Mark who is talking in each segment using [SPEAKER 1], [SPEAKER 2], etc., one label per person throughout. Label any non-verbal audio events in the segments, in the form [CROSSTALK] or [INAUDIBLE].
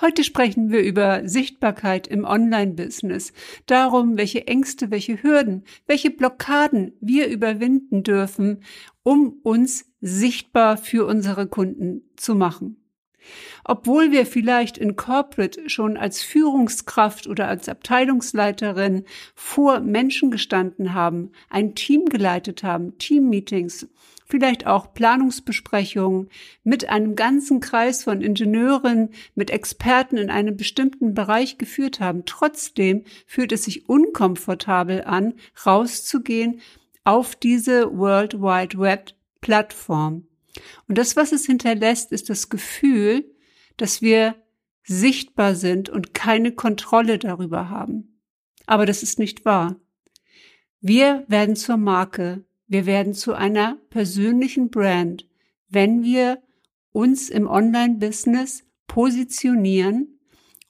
[SPEAKER 1] Heute sprechen wir über Sichtbarkeit im Online-Business, darum, welche Ängste, welche Hürden, welche Blockaden wir überwinden dürfen, um uns sichtbar für unsere Kunden zu machen. Obwohl wir vielleicht in Corporate schon als Führungskraft oder als Abteilungsleiterin vor Menschen gestanden haben, ein Team geleitet haben, Teammeetings, vielleicht auch Planungsbesprechungen mit einem ganzen Kreis von Ingenieuren, mit Experten in einem bestimmten Bereich geführt haben. Trotzdem fühlt es sich unkomfortabel an, rauszugehen auf diese World Wide Web Plattform. Und das, was es hinterlässt, ist das Gefühl, dass wir sichtbar sind und keine Kontrolle darüber haben. Aber das ist nicht wahr. Wir werden zur Marke, wir werden zu einer persönlichen Brand, wenn wir uns im Online-Business positionieren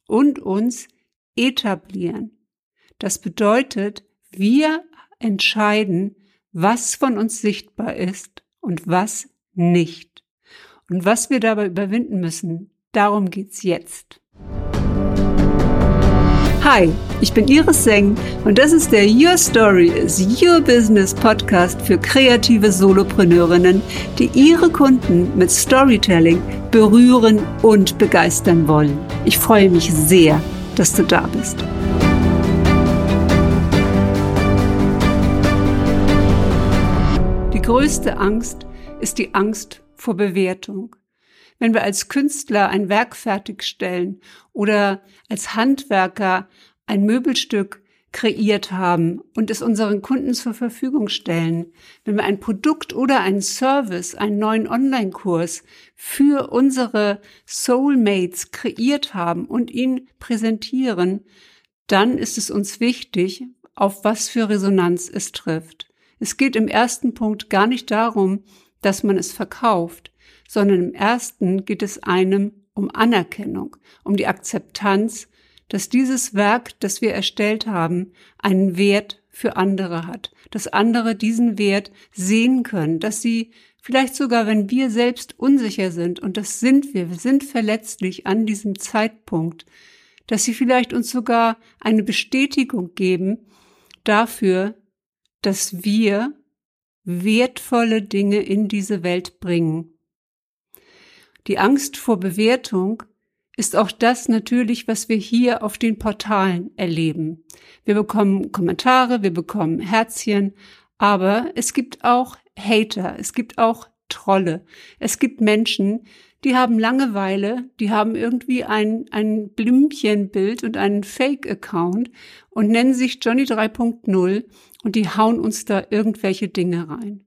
[SPEAKER 1] und uns etablieren. Das bedeutet, wir entscheiden, was von uns sichtbar ist und was nicht. Und was wir dabei überwinden müssen, darum geht's jetzt. Hi, ich bin Iris Seng und das ist der Your Story is Your Business Podcast für kreative Solopreneurinnen, die ihre Kunden mit Storytelling berühren und begeistern wollen. Ich freue mich sehr, dass du da bist. Die größte Angst ist die Angst vor Bewertung. Wenn wir als Künstler ein Werk fertigstellen oder als Handwerker ein Möbelstück kreiert haben und es unseren Kunden zur Verfügung stellen, wenn wir ein Produkt oder einen Service, einen neuen Online-Kurs für unsere Soulmates kreiert haben und ihn präsentieren, dann ist es uns wichtig, auf was für Resonanz es trifft. Es geht im ersten Punkt gar nicht darum, dass man es verkauft, sondern im ersten geht es einem um Anerkennung, um die Akzeptanz, dass dieses Werk, das wir erstellt haben, einen Wert für andere hat, dass andere diesen Wert sehen können, dass sie vielleicht sogar, wenn wir selbst unsicher sind, und das sind wir, wir sind verletzlich an diesem Zeitpunkt, dass sie vielleicht uns sogar eine Bestätigung geben dafür, dass wir wertvolle Dinge in diese Welt bringen. Die Angst vor Bewertung ist auch das natürlich, was wir hier auf den Portalen erleben. Wir bekommen Kommentare, wir bekommen Herzchen, aber es gibt auch Hater, es gibt auch Trolle, es gibt Menschen, die haben Langeweile, die haben irgendwie ein, ein Blümchenbild und einen Fake-Account und nennen sich Johnny 3.0 und die hauen uns da irgendwelche Dinge rein.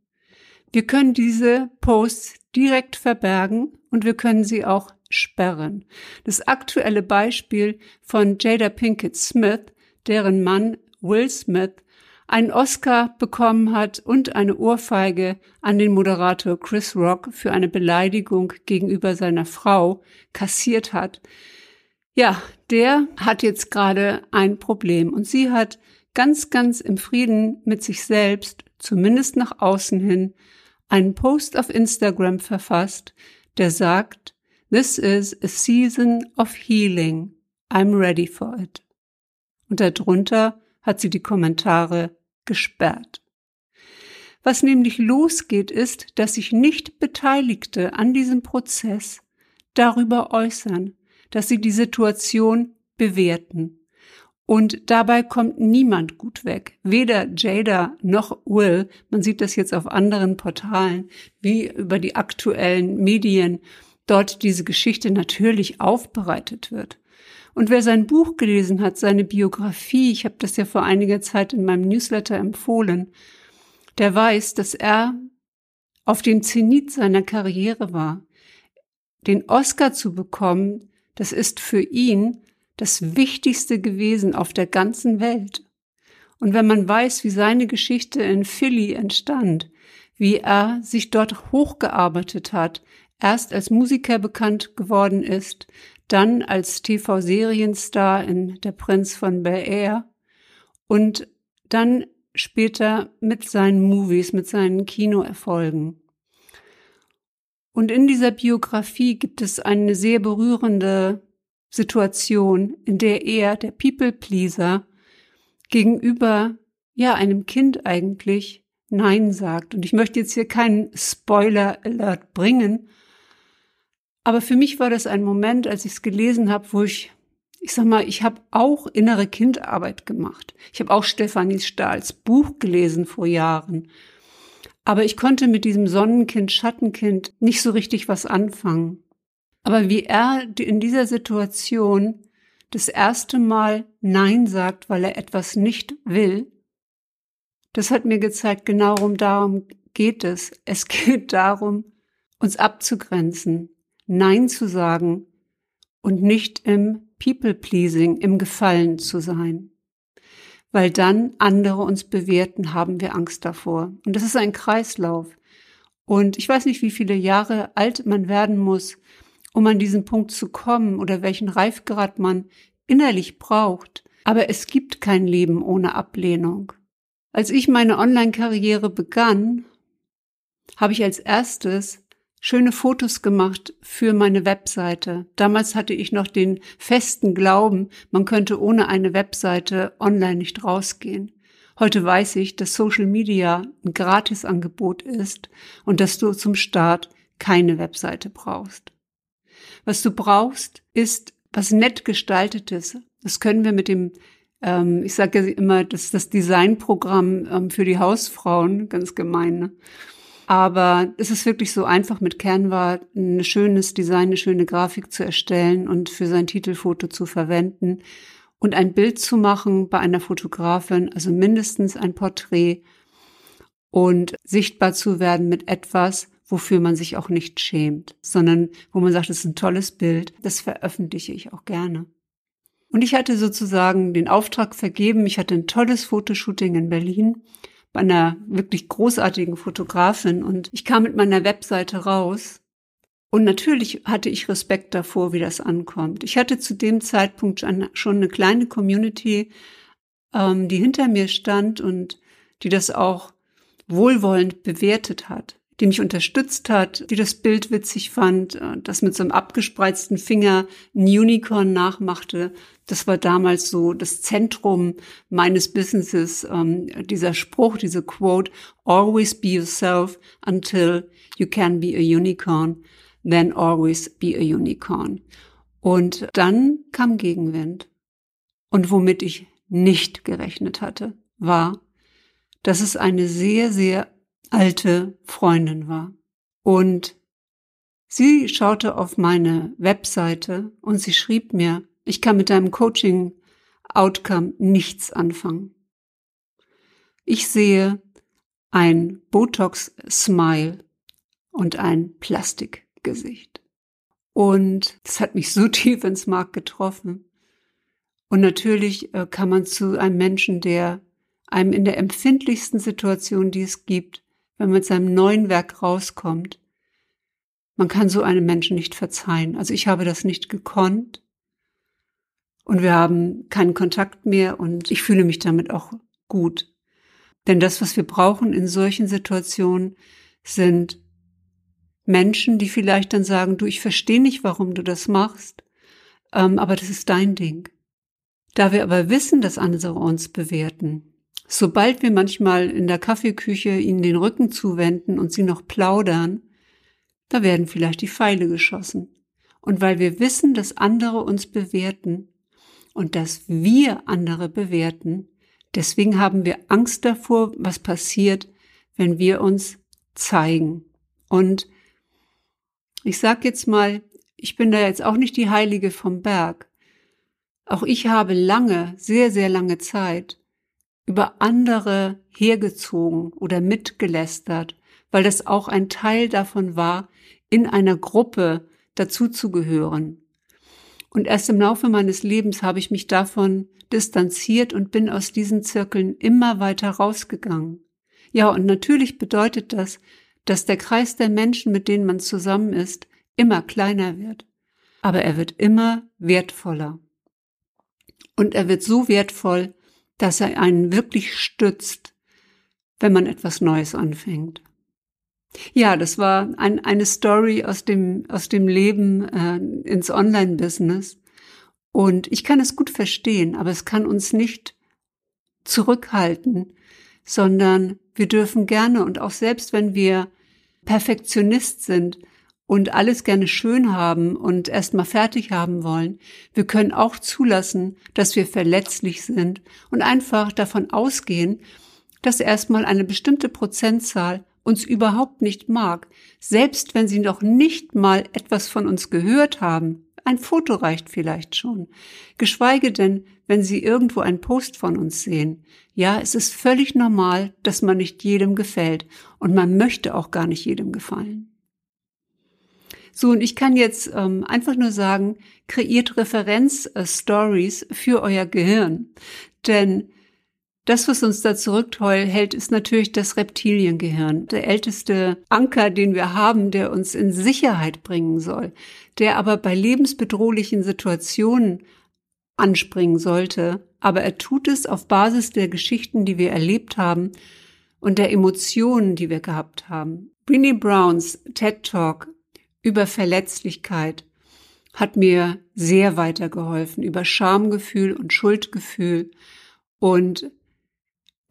[SPEAKER 1] Wir können diese Posts direkt verbergen und wir können sie auch sperren. Das aktuelle Beispiel von Jada Pinkett Smith, deren Mann Will Smith einen Oscar bekommen hat und eine Ohrfeige an den Moderator Chris Rock für eine Beleidigung gegenüber seiner Frau kassiert hat. Ja, der hat jetzt gerade ein Problem und sie hat ganz, ganz im Frieden mit sich selbst, zumindest nach außen hin, einen Post auf Instagram verfasst, der sagt, This is a season of healing. I'm ready for it. Und darunter hat sie die Kommentare gesperrt. Was nämlich losgeht, ist, dass sich nicht Beteiligte an diesem Prozess darüber äußern, dass sie die Situation bewerten. Und dabei kommt niemand gut weg. Weder Jada noch Will. Man sieht das jetzt auf anderen Portalen, wie über die aktuellen Medien dort diese Geschichte natürlich aufbereitet wird. Und wer sein Buch gelesen hat, seine Biografie, ich habe das ja vor einiger Zeit in meinem Newsletter empfohlen, der weiß, dass er auf dem Zenit seiner Karriere war. Den Oscar zu bekommen, das ist für ihn das Wichtigste gewesen auf der ganzen Welt. Und wenn man weiß, wie seine Geschichte in Philly entstand, wie er sich dort hochgearbeitet hat, erst als Musiker bekannt geworden ist, dann als TV-Serienstar in Der Prinz von Bel Air und dann später mit seinen Movies, mit seinen Kinoerfolgen. Und in dieser Biografie gibt es eine sehr berührende Situation, in der er, der People-Pleaser, gegenüber, ja, einem Kind eigentlich Nein sagt. Und ich möchte jetzt hier keinen Spoiler-Alert bringen, aber für mich war das ein Moment, als ich es gelesen habe, wo ich, ich sag mal, ich habe auch innere Kindarbeit gemacht. Ich habe auch Stefanie Stahls Buch gelesen vor Jahren. Aber ich konnte mit diesem Sonnenkind, Schattenkind nicht so richtig was anfangen. Aber wie er in dieser Situation das erste Mal Nein sagt, weil er etwas nicht will, das hat mir gezeigt, genau darum geht es. Es [LAUGHS] geht darum, uns abzugrenzen, Nein zu sagen und nicht im People-Pleasing, im Gefallen zu sein. Weil dann andere uns bewerten, haben wir Angst davor. Und das ist ein Kreislauf. Und ich weiß nicht, wie viele Jahre alt man werden muss, um an diesen Punkt zu kommen oder welchen Reifgrad man innerlich braucht. Aber es gibt kein Leben ohne Ablehnung. Als ich meine Online-Karriere begann, habe ich als erstes schöne Fotos gemacht für meine Webseite. Damals hatte ich noch den festen Glauben, man könnte ohne eine Webseite online nicht rausgehen. Heute weiß ich, dass Social Media ein Gratisangebot ist und dass du zum Start keine Webseite brauchst. Was du brauchst, ist was nett gestaltetes. Das können wir mit dem, ähm, ich sage immer, das ist das Designprogramm ähm, für die Hausfrauen, ganz gemein. Ne? Aber es ist wirklich so einfach mit Canva ein schönes Design, eine schöne Grafik zu erstellen und für sein Titelfoto zu verwenden und ein Bild zu machen bei einer Fotografin, also mindestens ein Porträt und sichtbar zu werden mit etwas, wofür man sich auch nicht schämt, sondern wo man sagt, es ist ein tolles Bild, das veröffentliche ich auch gerne. Und ich hatte sozusagen den Auftrag vergeben, ich hatte ein tolles Fotoshooting in Berlin bei einer wirklich großartigen Fotografin und ich kam mit meiner Webseite raus und natürlich hatte ich Respekt davor, wie das ankommt. Ich hatte zu dem Zeitpunkt schon eine kleine Community, ähm, die hinter mir stand und die das auch wohlwollend bewertet hat die mich unterstützt hat, die das Bild witzig fand, äh, das mit so einem abgespreizten Finger ein Unicorn nachmachte. Das war damals so das Zentrum meines Businesses, ähm, dieser Spruch, diese Quote, always be yourself until you can be a unicorn, then always be a unicorn. Und dann kam Gegenwind. Und womit ich nicht gerechnet hatte, war, dass es eine sehr, sehr alte Freundin war. Und sie schaute auf meine Webseite und sie schrieb mir, ich kann mit deinem Coaching-Outcome nichts anfangen. Ich sehe ein Botox-Smile und ein Plastikgesicht. Und das hat mich so [LAUGHS] tief ins Mark getroffen. Und natürlich äh, kann man zu einem Menschen, der einem in der empfindlichsten Situation, die es gibt, wenn man mit seinem neuen Werk rauskommt. Man kann so einem Menschen nicht verzeihen. Also ich habe das nicht gekonnt und wir haben keinen Kontakt mehr und ich fühle mich damit auch gut. Denn das, was wir brauchen in solchen Situationen, sind Menschen, die vielleicht dann sagen, du, ich verstehe nicht, warum du das machst, ähm, aber das ist dein Ding. Da wir aber wissen, dass andere uns bewerten, Sobald wir manchmal in der Kaffeeküche ihnen den Rücken zuwenden und sie noch plaudern, da werden vielleicht die Pfeile geschossen. Und weil wir wissen, dass andere uns bewerten und dass wir andere bewerten, deswegen haben wir Angst davor, was passiert, wenn wir uns zeigen. Und ich sag jetzt mal, ich bin da jetzt auch nicht die Heilige vom Berg. Auch ich habe lange, sehr, sehr lange Zeit über andere hergezogen oder mitgelästert, weil das auch ein Teil davon war, in einer Gruppe dazuzugehören. Und erst im Laufe meines Lebens habe ich mich davon distanziert und bin aus diesen Zirkeln immer weiter rausgegangen. Ja, und natürlich bedeutet das, dass der Kreis der Menschen, mit denen man zusammen ist, immer kleiner wird. Aber er wird immer wertvoller. Und er wird so wertvoll, dass er einen wirklich stützt, wenn man etwas Neues anfängt. Ja, das war ein, eine Story aus dem, aus dem Leben äh, ins Online-Business. Und ich kann es gut verstehen, aber es kann uns nicht zurückhalten, sondern wir dürfen gerne und auch selbst wenn wir Perfektionist sind und alles gerne schön haben und erstmal fertig haben wollen, wir können auch zulassen, dass wir verletzlich sind und einfach davon ausgehen, dass erstmal eine bestimmte Prozentzahl uns überhaupt nicht mag, selbst wenn sie noch nicht mal etwas von uns gehört haben. Ein Foto reicht vielleicht schon. Geschweige denn, wenn sie irgendwo einen Post von uns sehen. Ja, es ist völlig normal, dass man nicht jedem gefällt und man möchte auch gar nicht jedem gefallen. So, und ich kann jetzt ähm, einfach nur sagen, kreiert Referenzstories für euer Gehirn. Denn das, was uns da zurückhält, ist natürlich das Reptiliengehirn, der älteste Anker, den wir haben, der uns in Sicherheit bringen soll, der aber bei lebensbedrohlichen Situationen anspringen sollte. Aber er tut es auf Basis der Geschichten, die wir erlebt haben und der Emotionen, die wir gehabt haben. Brinny Browns TED Talk über Verletzlichkeit hat mir sehr weitergeholfen über Schamgefühl und Schuldgefühl und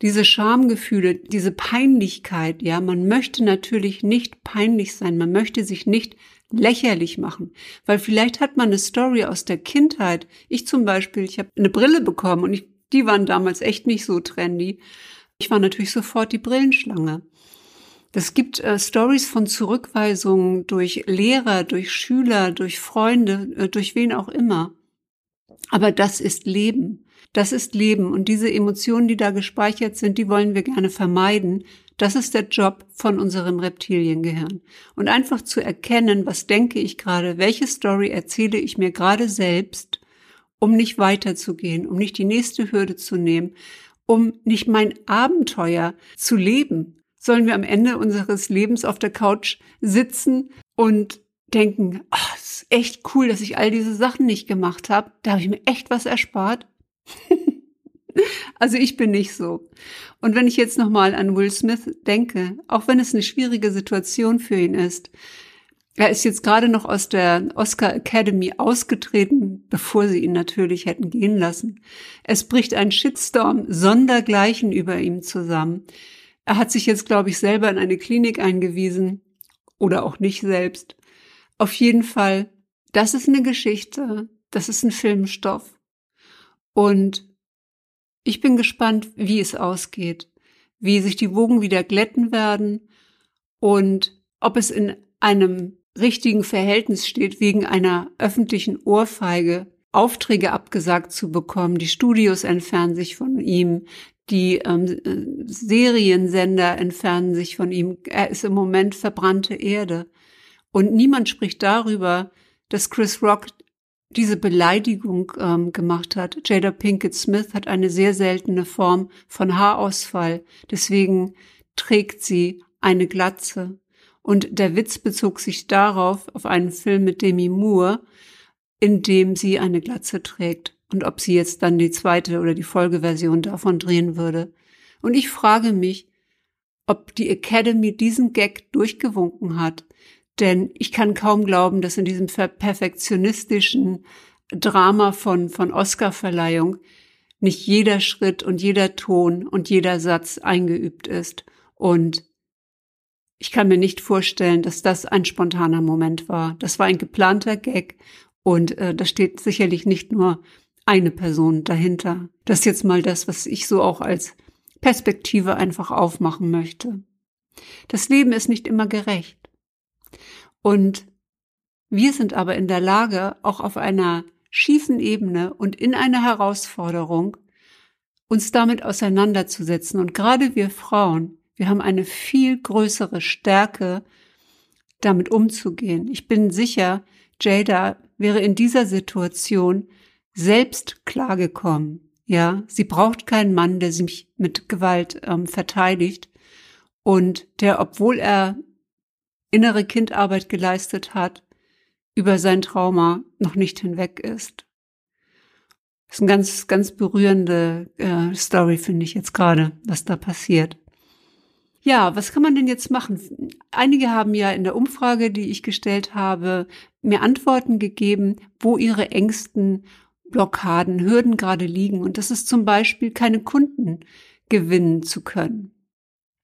[SPEAKER 1] diese Schamgefühle, diese Peinlichkeit, ja, man möchte natürlich nicht peinlich sein, man möchte sich nicht lächerlich machen, weil vielleicht hat man eine Story aus der Kindheit. Ich zum Beispiel, ich habe eine Brille bekommen und ich, die waren damals echt nicht so trendy. Ich war natürlich sofort die Brillenschlange. Es gibt äh, Stories von Zurückweisungen durch Lehrer, durch Schüler, durch Freunde, äh, durch wen auch immer. Aber das ist Leben. Das ist Leben und diese Emotionen, die da gespeichert sind, die wollen wir gerne vermeiden. Das ist der Job von unserem Reptiliengehirn. Und einfach zu erkennen, was denke ich gerade, welche Story erzähle ich mir gerade selbst, um nicht weiterzugehen, um nicht die nächste Hürde zu nehmen, um nicht mein Abenteuer zu leben. Sollen wir am Ende unseres Lebens auf der Couch sitzen und denken, oh, ist echt cool, dass ich all diese Sachen nicht gemacht habe. Da habe ich mir echt was erspart. [LAUGHS] also ich bin nicht so. Und wenn ich jetzt nochmal an Will Smith denke, auch wenn es eine schwierige Situation für ihn ist, er ist jetzt gerade noch aus der Oscar Academy ausgetreten, bevor sie ihn natürlich hätten gehen lassen. Es bricht ein Shitstorm sondergleichen über ihm zusammen. Er hat sich jetzt, glaube ich, selber in eine Klinik eingewiesen oder auch nicht selbst. Auf jeden Fall, das ist eine Geschichte, das ist ein Filmstoff. Und ich bin gespannt, wie es ausgeht, wie sich die Wogen wieder glätten werden und ob es in einem richtigen Verhältnis steht, wegen einer öffentlichen Ohrfeige Aufträge abgesagt zu bekommen. Die Studios entfernen sich von ihm, die ähm, Seriensender entfernen sich von ihm. Er ist im Moment verbrannte Erde. Und niemand spricht darüber, dass Chris Rock diese Beleidigung ähm, gemacht hat. Jada Pinkett Smith hat eine sehr seltene Form von Haarausfall. Deswegen trägt sie eine Glatze. Und der Witz bezog sich darauf, auf einen Film mit Demi Moore, in dem sie eine Glatze trägt. Und ob sie jetzt dann die zweite oder die Folgeversion davon drehen würde. Und ich frage mich, ob die Academy diesen Gag durchgewunken hat, denn ich kann kaum glauben, dass in diesem perfektionistischen Drama von, von Oscar-Verleihung nicht jeder Schritt und jeder Ton und jeder Satz eingeübt ist. Und ich kann mir nicht vorstellen, dass das ein spontaner Moment war. Das war ein geplanter Gag und äh, da steht sicherlich nicht nur eine Person dahinter. Das ist jetzt mal das, was ich so auch als Perspektive einfach aufmachen möchte. Das Leben ist nicht immer gerecht. Und wir sind aber in der Lage, auch auf einer schiefen Ebene und in einer Herausforderung uns damit auseinanderzusetzen. Und gerade wir Frauen, wir haben eine viel größere Stärke, damit umzugehen. Ich bin sicher, Jada wäre in dieser Situation selbst klargekommen. Ja, sie braucht keinen Mann, der sich mit Gewalt ähm, verteidigt und der, obwohl er innere Kindarbeit geleistet hat, über sein Trauma noch nicht hinweg ist. Das ist eine ganz, ganz berührende äh, Story, finde ich jetzt gerade, was da passiert. Ja, was kann man denn jetzt machen? Einige haben ja in der Umfrage, die ich gestellt habe, mir Antworten gegeben, wo ihre Ängsten Blockaden, Hürden gerade liegen. Und das ist zum Beispiel, keine Kunden gewinnen zu können.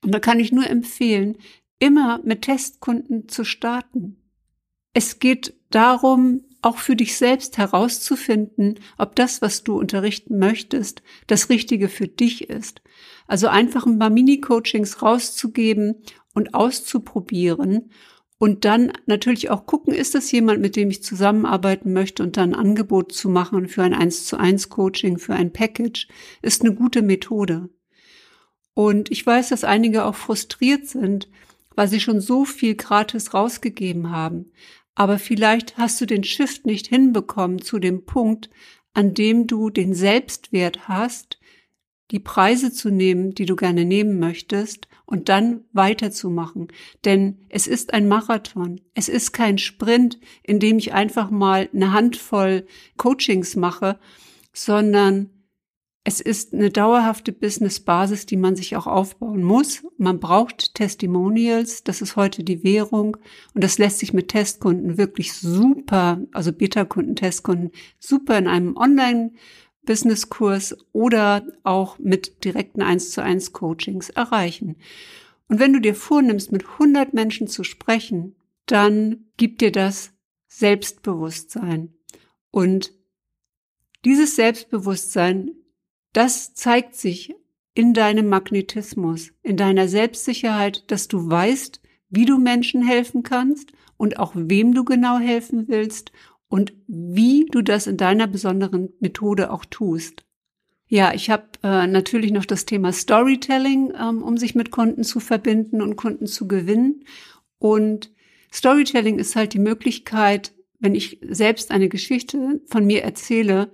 [SPEAKER 1] Und da kann ich nur empfehlen, immer mit Testkunden zu starten. Es geht darum, auch für dich selbst herauszufinden, ob das, was du unterrichten möchtest, das Richtige für dich ist. Also einfach ein paar Mini-Coachings rauszugeben und auszuprobieren und dann natürlich auch gucken, ist das jemand, mit dem ich zusammenarbeiten möchte und dann ein Angebot zu machen für ein 1 zu 1 Coaching, für ein Package, ist eine gute Methode. Und ich weiß, dass einige auch frustriert sind, weil sie schon so viel gratis rausgegeben haben. Aber vielleicht hast du den Shift nicht hinbekommen zu dem Punkt, an dem du den Selbstwert hast, die Preise zu nehmen, die du gerne nehmen möchtest und dann weiterzumachen. Denn es ist ein Marathon. Es ist kein Sprint, in dem ich einfach mal eine Handvoll Coachings mache, sondern es ist eine dauerhafte Business-Basis, die man sich auch aufbauen muss. Man braucht Testimonials, das ist heute die Währung und das lässt sich mit Testkunden wirklich super, also Beta-Kunden, Testkunden, super in einem Online-Business-Kurs oder auch mit direkten 1 zu 1 Coachings erreichen. Und wenn du dir vornimmst, mit 100 Menschen zu sprechen, dann gibt dir das Selbstbewusstsein. Und dieses Selbstbewusstsein das zeigt sich in deinem Magnetismus, in deiner Selbstsicherheit, dass du weißt, wie du Menschen helfen kannst und auch wem du genau helfen willst und wie du das in deiner besonderen Methode auch tust. Ja, ich habe äh, natürlich noch das Thema Storytelling, ähm, um sich mit Kunden zu verbinden und Kunden zu gewinnen. Und Storytelling ist halt die Möglichkeit, wenn ich selbst eine Geschichte von mir erzähle,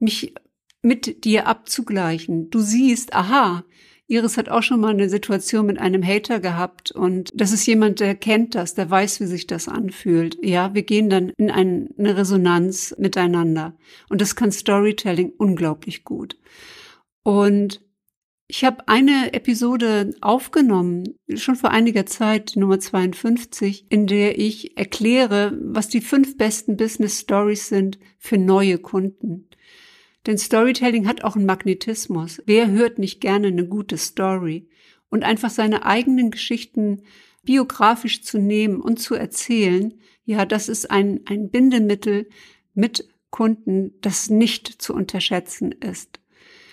[SPEAKER 1] mich mit dir abzugleichen. Du siehst, aha, Iris hat auch schon mal eine Situation mit einem Hater gehabt und das ist jemand, der kennt das, der weiß, wie sich das anfühlt. Ja, wir gehen dann in eine Resonanz miteinander und das kann Storytelling unglaublich gut. Und ich habe eine Episode aufgenommen, schon vor einiger Zeit, Nummer 52, in der ich erkläre, was die fünf besten Business Stories sind für neue Kunden. Denn Storytelling hat auch einen Magnetismus. Wer hört nicht gerne eine gute Story? Und einfach seine eigenen Geschichten biografisch zu nehmen und zu erzählen, ja, das ist ein, ein Bindemittel mit Kunden, das nicht zu unterschätzen ist.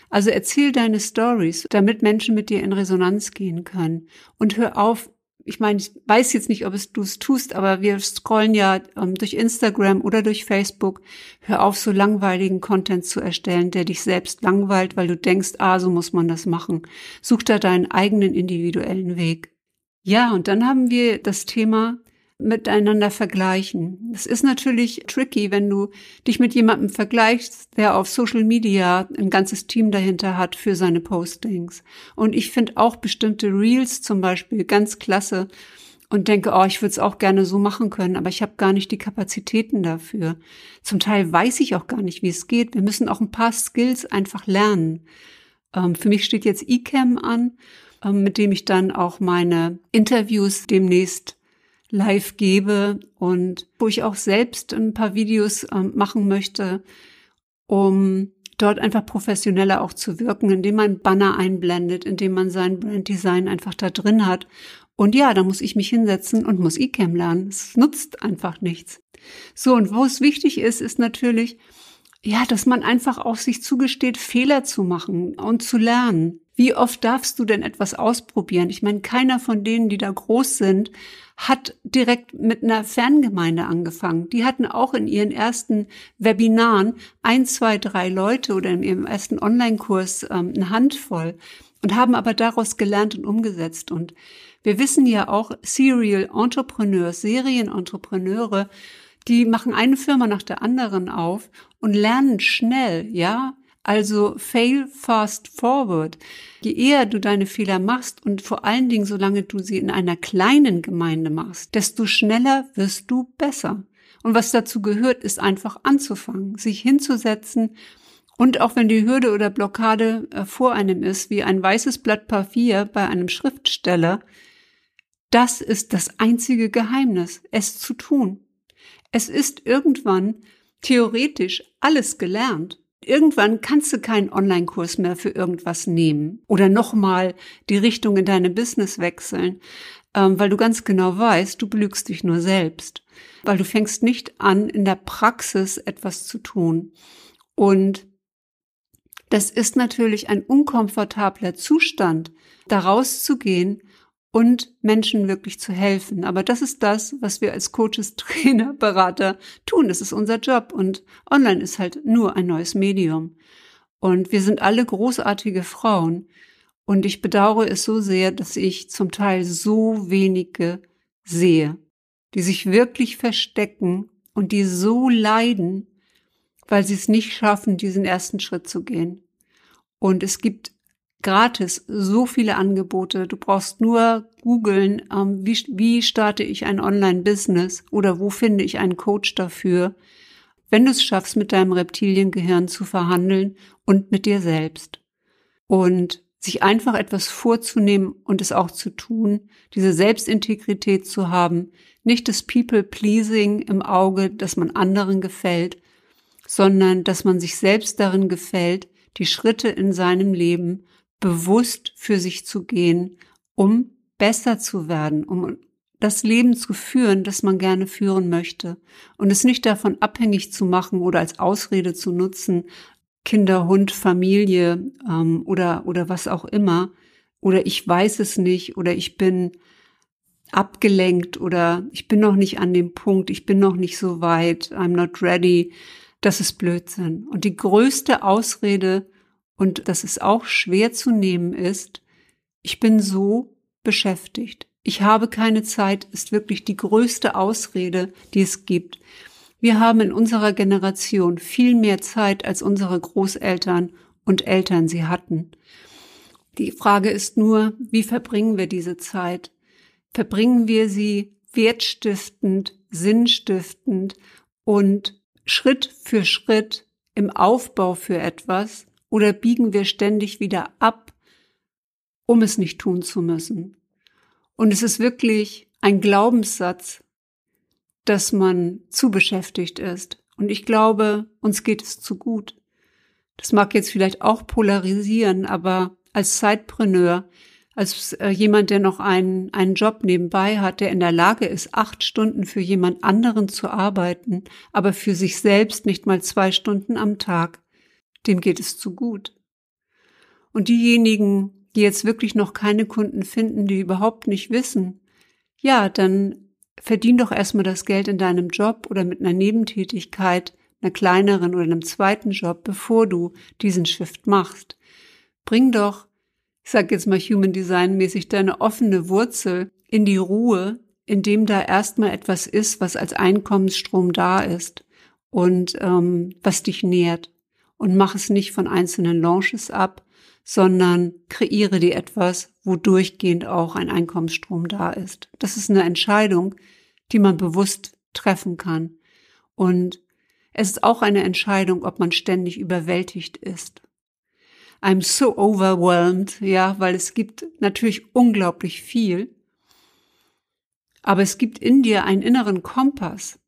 [SPEAKER 1] Also erzähl deine Stories, damit Menschen mit dir in Resonanz gehen können. Und hör auf, ich meine, ich weiß jetzt nicht, ob es du es tust, aber wir scrollen ja ähm, durch Instagram oder durch Facebook. Hör auf, so langweiligen Content zu erstellen, der dich selbst langweilt, weil du denkst, ah, so muss man das machen. Such da deinen eigenen individuellen Weg. Ja, und dann haben wir das Thema miteinander vergleichen. Es ist natürlich tricky, wenn du dich mit jemandem vergleichst, der auf Social Media ein ganzes Team dahinter hat für seine Postings. Und ich finde auch bestimmte Reels zum Beispiel ganz klasse und denke, oh, ich würde es auch gerne so machen können, aber ich habe gar nicht die Kapazitäten dafür. Zum Teil weiß ich auch gar nicht, wie es geht. Wir müssen auch ein paar Skills einfach lernen. Ähm, für mich steht jetzt eCam an, ähm, mit dem ich dann auch meine Interviews demnächst live gebe und wo ich auch selbst ein paar Videos äh, machen möchte, um dort einfach professioneller auch zu wirken, indem man Banner einblendet, indem man sein Branddesign einfach da drin hat. Und ja, da muss ich mich hinsetzen und muss eCam lernen. Es nutzt einfach nichts. So, und wo es wichtig ist, ist natürlich, ja, dass man einfach auch sich zugesteht, Fehler zu machen und zu lernen. Wie oft darfst du denn etwas ausprobieren? Ich meine, keiner von denen, die da groß sind, hat direkt mit einer Ferngemeinde angefangen. Die hatten auch in ihren ersten Webinaren ein, zwei, drei Leute oder in ihrem ersten Online-Kurs ähm, eine Handvoll und haben aber daraus gelernt und umgesetzt. Und wir wissen ja auch, Serial Entrepreneurs, Serienentrepreneure, die machen eine Firma nach der anderen auf und lernen schnell, ja, also fail fast forward. Je eher du deine Fehler machst und vor allen Dingen, solange du sie in einer kleinen Gemeinde machst, desto schneller wirst du besser. Und was dazu gehört, ist einfach anzufangen, sich hinzusetzen und auch wenn die Hürde oder Blockade äh, vor einem ist, wie ein weißes Blatt Papier bei einem Schriftsteller, das ist das einzige Geheimnis, es zu tun. Es ist irgendwann theoretisch alles gelernt. Irgendwann kannst du keinen Online-Kurs mehr für irgendwas nehmen oder nochmal die Richtung in deinem Business wechseln, ähm, weil du ganz genau weißt, du belügst dich nur selbst, weil du fängst nicht an, in der Praxis etwas zu tun. Und das ist natürlich ein unkomfortabler Zustand, da rauszugehen und Menschen wirklich zu helfen. Aber das ist das, was wir als Coaches, [LAUGHS] Trainer, Berater tun. Das ist unser Job und online ist halt nur ein neues Medium. Und wir sind alle großartige Frauen. Und ich bedauere es so sehr, dass ich zum Teil so wenige sehe, die sich wirklich verstecken und die so leiden, weil sie es nicht schaffen, diesen ersten Schritt zu gehen. Und es gibt gratis so viele Angebote. Du brauchst nur googeln, ähm, wie, wie starte ich ein Online-Business oder wo finde ich einen Coach dafür, wenn du es schaffst, mit deinem Reptiliengehirn zu verhandeln und mit dir selbst. Und sich einfach etwas vorzunehmen und es auch zu tun, diese Selbstintegrität zu haben, nicht das People-Pleasing im Auge, dass man anderen gefällt, sondern dass man sich selbst darin gefällt, die Schritte in seinem Leben bewusst für sich zu gehen, um besser zu werden, um das Leben zu führen, das man gerne führen möchte und es nicht davon abhängig zu machen oder als Ausrede zu nutzen, Kinder, Hund, Familie ähm, oder oder was auch immer oder ich weiß es nicht oder ich bin abgelenkt oder ich bin noch nicht an dem Punkt, ich bin noch nicht so weit, I'm not ready. Das ist Blödsinn. Und die größte Ausrede, und dass es auch schwer zu nehmen ist, ich bin so beschäftigt. Ich habe keine Zeit, ist wirklich die größte Ausrede, die es gibt. Wir haben in unserer Generation viel mehr Zeit, als unsere Großeltern und Eltern sie hatten. Die Frage ist nur, wie verbringen wir diese Zeit? Verbringen wir sie wertstiftend, sinnstiftend und Schritt für Schritt im Aufbau für etwas oder biegen wir ständig wieder ab, um es nicht tun zu müssen? Und es ist wirklich ein Glaubenssatz, dass man zu beschäftigt ist. Und ich glaube, uns geht es zu gut. Das mag jetzt vielleicht auch polarisieren, aber als Zeitpreneur, als äh, jemand, der noch einen, einen Job nebenbei hat, der in der Lage ist, acht Stunden für jemand anderen zu arbeiten, aber für sich selbst nicht mal zwei Stunden am Tag, dem geht es zu gut. Und diejenigen, die jetzt wirklich noch keine Kunden finden, die überhaupt nicht wissen, ja, dann verdien doch erstmal das Geld in deinem Job oder mit einer Nebentätigkeit, einer kleineren oder einem zweiten Job, bevor du diesen Shift machst. Bring doch, ich sag jetzt mal Human Design mäßig, deine offene Wurzel in die Ruhe, indem da erstmal etwas ist, was als Einkommensstrom da ist und ähm, was dich nährt und mach es nicht von einzelnen Launches ab, sondern kreiere dir etwas, wo durchgehend auch ein Einkommensstrom da ist. Das ist eine Entscheidung, die man bewusst treffen kann. Und es ist auch eine Entscheidung, ob man ständig überwältigt ist. I'm so overwhelmed, ja, weil es gibt natürlich unglaublich viel. Aber es gibt in dir einen inneren Kompass.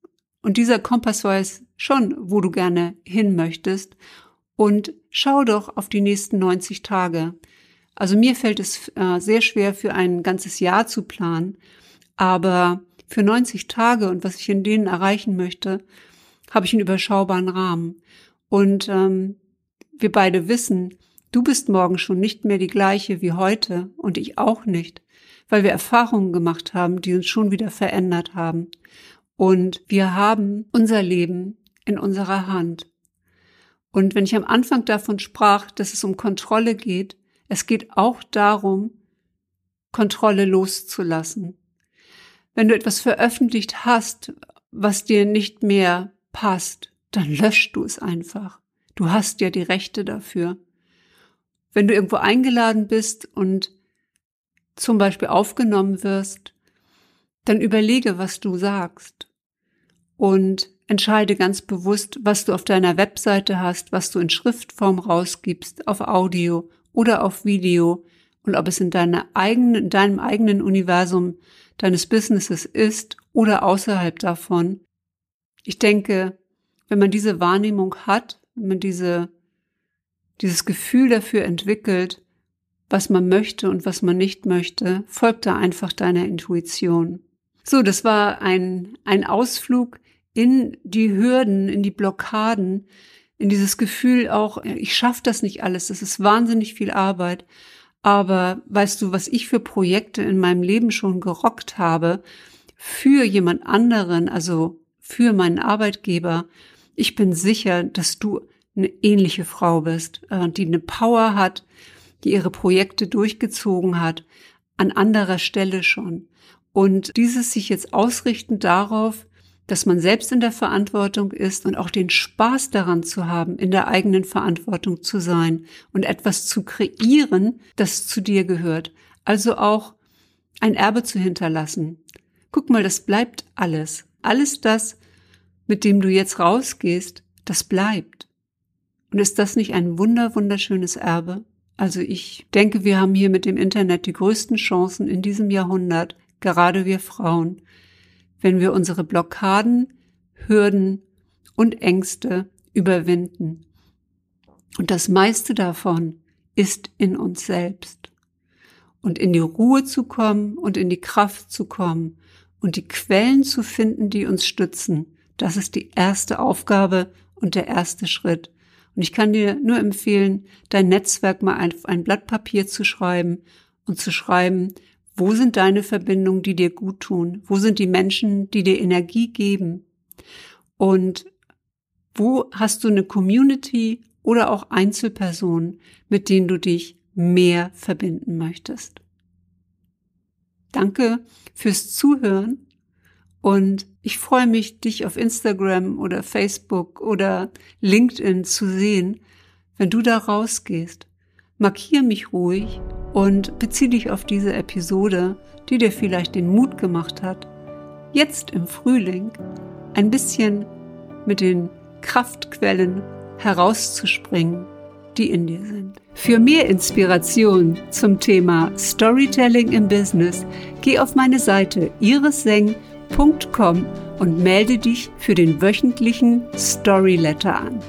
[SPEAKER 1] Und dieser Kompass weiß schon, wo du gerne hin möchtest. Und schau doch auf die nächsten 90 Tage. Also mir fällt es äh, sehr schwer, für ein ganzes Jahr zu planen. Aber für 90 Tage und was ich in denen erreichen möchte, habe ich einen überschaubaren Rahmen. Und ähm, wir beide wissen, du bist morgen schon nicht mehr die gleiche wie heute und ich auch nicht, weil wir Erfahrungen gemacht haben, die uns schon wieder verändert haben. Und wir haben unser Leben in unserer Hand. Und wenn ich am Anfang davon sprach, dass es um Kontrolle geht, es geht auch darum, Kontrolle loszulassen. Wenn du etwas veröffentlicht hast, was dir nicht mehr passt, dann löscht du es einfach. Du hast ja die Rechte dafür. Wenn du irgendwo eingeladen bist und zum Beispiel aufgenommen wirst, dann überlege, was du sagst und entscheide ganz bewusst, was du auf deiner Webseite hast, was du in Schriftform rausgibst, auf Audio oder auf Video und ob es in, eigenen, in deinem eigenen Universum deines Businesses ist oder außerhalb davon. Ich denke, wenn man diese Wahrnehmung hat, wenn man diese, dieses Gefühl dafür entwickelt, was man möchte und was man nicht möchte, folgt da einfach deiner Intuition. So, das war ein, ein Ausflug in die Hürden, in die Blockaden, in dieses Gefühl auch, ich schaffe das nicht alles, das ist wahnsinnig viel Arbeit. Aber weißt du, was ich für Projekte in meinem Leben schon gerockt habe, für jemand anderen, also für meinen Arbeitgeber, ich bin sicher, dass du eine ähnliche Frau bist, äh, die eine Power hat, die ihre Projekte durchgezogen hat, an anderer Stelle schon. Und dieses sich jetzt ausrichten darauf, dass man selbst in der Verantwortung ist und auch den Spaß daran zu haben, in der eigenen Verantwortung zu sein und etwas zu kreieren, das zu dir gehört. Also auch ein Erbe zu hinterlassen. Guck mal, das bleibt alles. Alles das, mit dem du jetzt rausgehst, das bleibt. Und ist das nicht ein wunder, wunderschönes Erbe? Also ich denke, wir haben hier mit dem Internet die größten Chancen in diesem Jahrhundert, gerade wir Frauen, wenn wir unsere Blockaden, Hürden und Ängste überwinden. Und das meiste davon ist in uns selbst. Und in die Ruhe zu kommen und in die Kraft zu kommen und die Quellen zu finden, die uns stützen, das ist die erste Aufgabe und der erste Schritt. Und ich kann dir nur empfehlen, dein Netzwerk mal auf ein Blatt Papier zu schreiben und zu schreiben, wo sind deine Verbindungen, die dir gut tun? Wo sind die Menschen, die dir Energie geben? Und wo hast du eine Community oder auch Einzelpersonen, mit denen du dich mehr verbinden möchtest? Danke fürs Zuhören und ich freue mich, dich auf Instagram oder Facebook oder LinkedIn zu sehen, wenn du da rausgehst. Markier mich ruhig und beziehe dich auf diese Episode, die dir vielleicht den Mut gemacht hat, jetzt im Frühling ein bisschen mit den Kraftquellen herauszuspringen, die in dir sind. Für mehr Inspiration zum Thema Storytelling im Business, geh auf meine Seite irisseng.com und melde dich für den wöchentlichen Storyletter an.